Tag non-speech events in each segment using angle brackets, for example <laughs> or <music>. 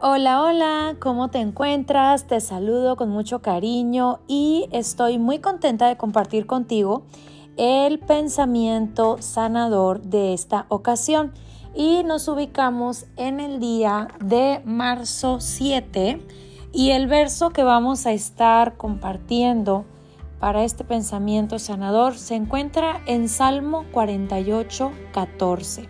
Hola, hola, ¿cómo te encuentras? Te saludo con mucho cariño y estoy muy contenta de compartir contigo el pensamiento sanador de esta ocasión. Y nos ubicamos en el día de marzo 7 y el verso que vamos a estar compartiendo para este pensamiento sanador se encuentra en Salmo 48, 14.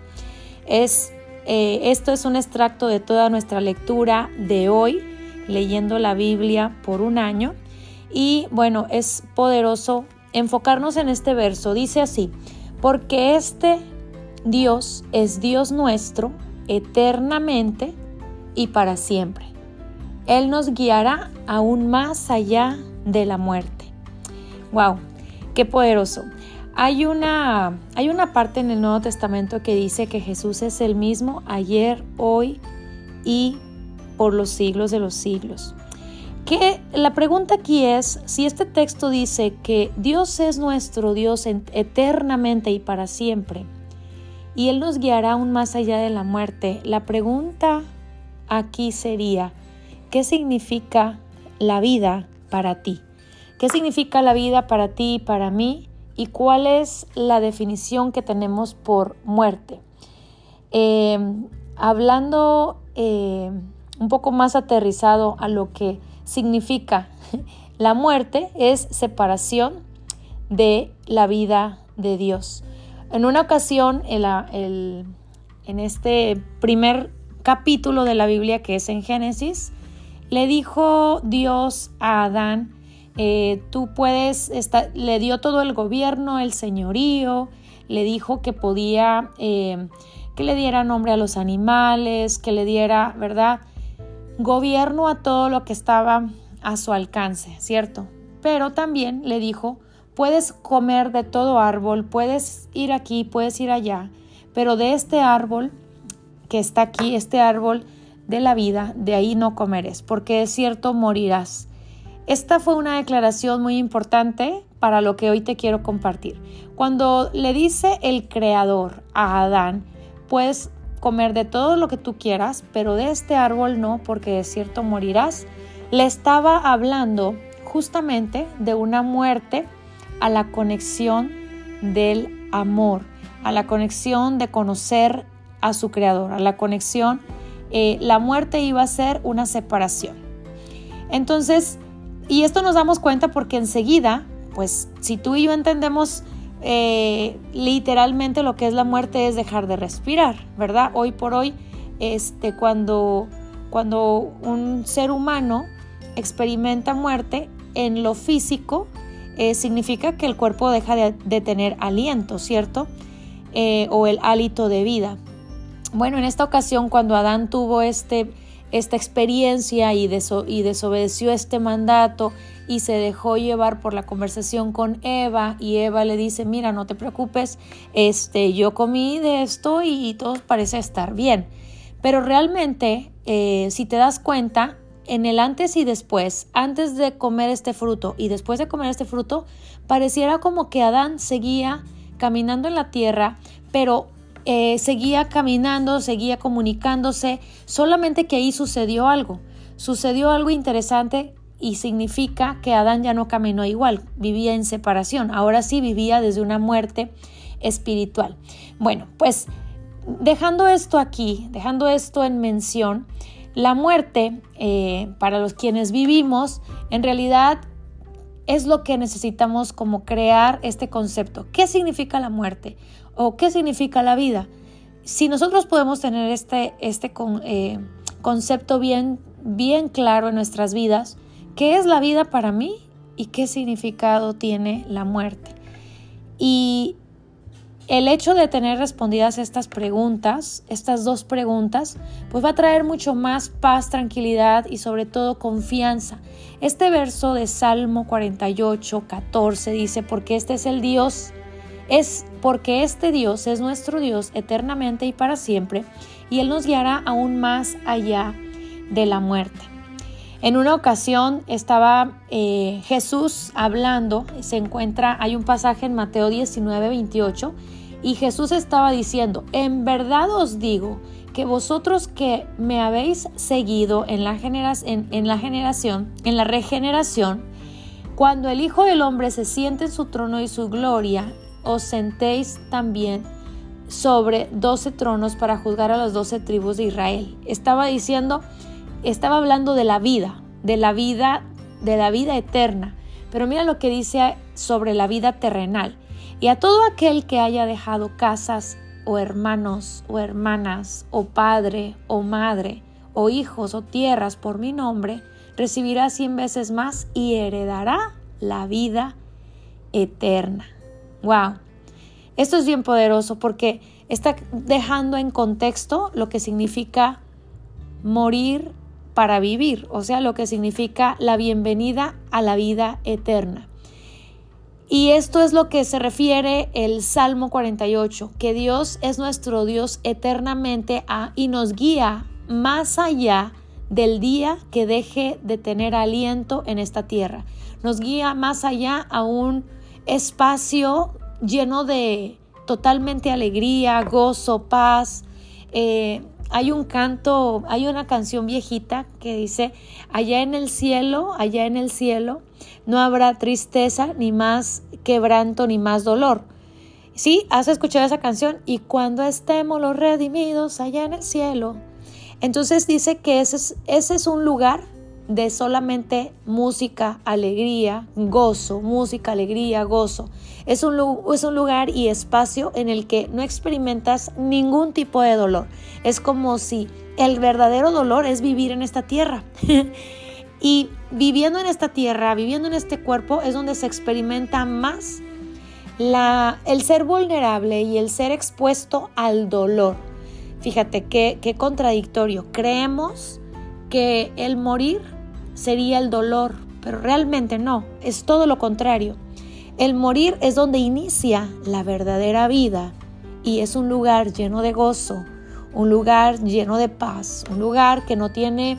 Es, eh, esto es un extracto de toda nuestra lectura de hoy, leyendo la Biblia por un año. Y bueno, es poderoso enfocarnos en este verso. Dice así, porque este Dios es Dios nuestro eternamente y para siempre. Él nos guiará aún más allá de la muerte. ¡Wow! ¡Qué poderoso! Hay una, hay una parte en el Nuevo Testamento que dice que Jesús es el mismo ayer, hoy y por los siglos de los siglos. Que la pregunta aquí es si este texto dice que Dios es nuestro Dios eternamente y para siempre y Él nos guiará aún más allá de la muerte. La pregunta aquí sería, ¿qué significa la vida para ti? ¿Qué significa la vida para ti y para mí? ¿Y cuál es la definición que tenemos por muerte? Em, hablando eh, un poco más aterrizado a lo que significa <laughs> la muerte, es separación de la vida de Dios. En una ocasión, en este primer capítulo de la Biblia que es en Génesis, le dijo Dios a Adán, eh, tú puedes, le dio todo el gobierno, el señorío, le dijo que podía, eh, que le diera nombre a los animales, que le diera, ¿verdad? Gobierno a todo lo que estaba a su alcance, ¿cierto? Pero también le dijo, Puedes comer de todo árbol, puedes ir aquí, puedes ir allá, pero de este árbol que está aquí, este árbol de la vida, de ahí no comeres, porque es cierto morirás. Esta fue una declaración muy importante para lo que hoy te quiero compartir. Cuando le dice el Creador a Adán, puedes comer de todo lo que tú quieras, pero de este árbol no, porque de cierto morirás, le estaba hablando justamente de una muerte a la conexión del amor, a la conexión de conocer a su creador, a la conexión, eh, la muerte iba a ser una separación. Entonces, y esto nos damos cuenta porque enseguida, pues si tú y yo entendemos eh, literalmente lo que es la muerte es dejar de respirar, ¿verdad? Hoy por hoy, este, cuando, cuando un ser humano experimenta muerte en lo físico, eh, significa que el cuerpo deja de, tener aliento, ¿cierto? Eh, o el hálito de vida. Bueno, en esta ocasión cuando Adán tuvo este, esta experiencia y, desobedeció este mandato y se dejó llevar por la conversación con Eva y Eva le dice, mira, no te preocupes, este, yo comí de esto y, todo parece estar bien. Pero realmente, eh, si te das cuenta, en el antes y después, antes de comer este fruto y después de comer este fruto, pareciera como que Adán seguía caminando en la tierra, pero eh, seguía caminando, seguía comunicándose, solamente que ahí sucedió algo. Sucedió algo interesante y significa que Adán ya no caminó igual, vivía en separación, ahora sí vivía desde una muerte espiritual. Bueno, pues dejando esto aquí, dejando esto en mención, la muerte, eh, para los quienes vivimos, en realidad es lo que necesitamos como crear este concepto. ¿Qué significa la muerte? ¿O qué significa la vida? Si nosotros podemos tener este, este eh, concepto bien, bien claro en nuestras vidas, ¿qué es la vida para mí y qué significado tiene la muerte? Y el hecho de tener respondidas estas preguntas, estas dos preguntas, pues va a traer mucho más paz, tranquilidad y sobre todo confianza. Este verso de Salmo 48, 14 dice, porque este es el Dios, es porque este Dios es nuestro Dios eternamente y para siempre, y Él nos guiará aún más allá de la muerte. En una ocasión estaba eh, Jesús hablando, se encuentra, hay un pasaje en Mateo 19, 28, y Jesús estaba diciendo, en verdad os digo que vosotros que me habéis seguido en la, en la generación, en la regeneración, cuando el Hijo del Hombre se siente en su trono y su gloria, os sentéis también sobre doce tronos para juzgar a las doce tribus de Israel. Estaba diciendo, estaba hablando de la vida, de la vida, de la vida eterna. Pero mira lo que dice sobre la vida terrenal. Y a todo aquel que haya dejado casas o hermanos o hermanas o padre o madre o hijos o tierras por mi nombre, recibirá cien veces más y heredará la vida eterna. Wow. Esto es bien poderoso porque está dejando en contexto lo que significa morir para vivir, o sea, lo que significa la bienvenida a la vida eterna. Y esto es lo que se refiere el Salmo 48, que Dios es nuestro Dios eternamente a, y nos guía más allá del día que deje de tener aliento en esta tierra. Nos guía más allá a un espacio lleno de totalmente alegría, gozo, paz. Eh, hay un canto, hay una canción viejita que dice, allá en el cielo, allá en el cielo, no habrá tristeza, ni más quebranto, ni más dolor. Sí, has escuchado esa canción y cuando estemos los redimidos allá en el cielo. Entonces dice que ese es, ese es un lugar de solamente música, alegría, gozo, música, alegría, gozo. Es un, es un, lugar y espacio en el que no experimentas ningún tipo de dolor. Es como si el verdadero dolor es vivir en esta tierra. <laughs> y viviendo en esta tierra, viviendo en este cuerpo, es donde se experimenta más la, el ser vulnerable y el ser expuesto al dolor. Fíjate qué, qué contradictorio. Creemos que el morir sería el dolor, pero realmente no, es todo lo contrario. El morir es donde inicia la verdadera vida y es un lugar lleno de gozo, un lugar lleno de paz, un lugar que no tiene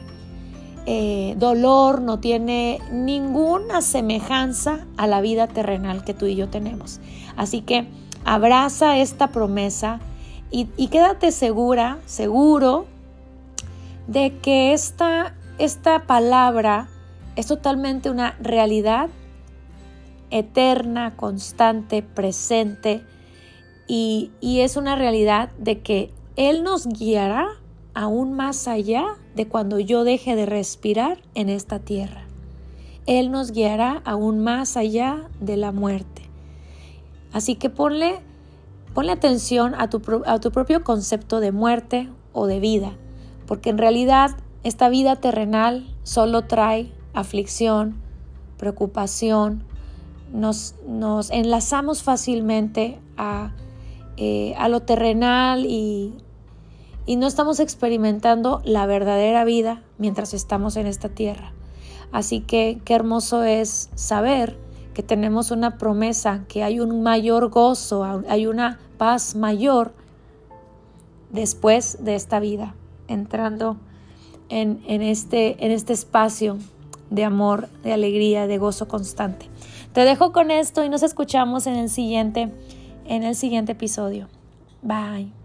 eh, dolor, no tiene ninguna semejanza a la vida terrenal que tú y yo tenemos. Así que abraza esta promesa y, y quédate segura, seguro, de que esta esta palabra es totalmente una realidad eterna, constante, presente y, es una realidad de que Él nos guiará aún más allá de cuando yo deje de respirar en esta tierra. Él nos guiará aún más allá de la muerte. Así que ponle, ponle atención a tu, a tu propio concepto de muerte o de vida, porque en realidad esta vida terrenal solo trae aflicción, preocupación, nos, nos enlazamos fácilmente a, eh, a lo terrenal y, y no estamos experimentando la verdadera vida mientras estamos en esta tierra. Así que qué hermoso es saber que tenemos una promesa, que hay un mayor gozo, hay una paz mayor después de esta vida, entrando en, este, este espacio de amor, de alegría, de gozo constante. Te dejo con esto y nos escuchamos en el siguiente, en el siguiente episodio. Bye.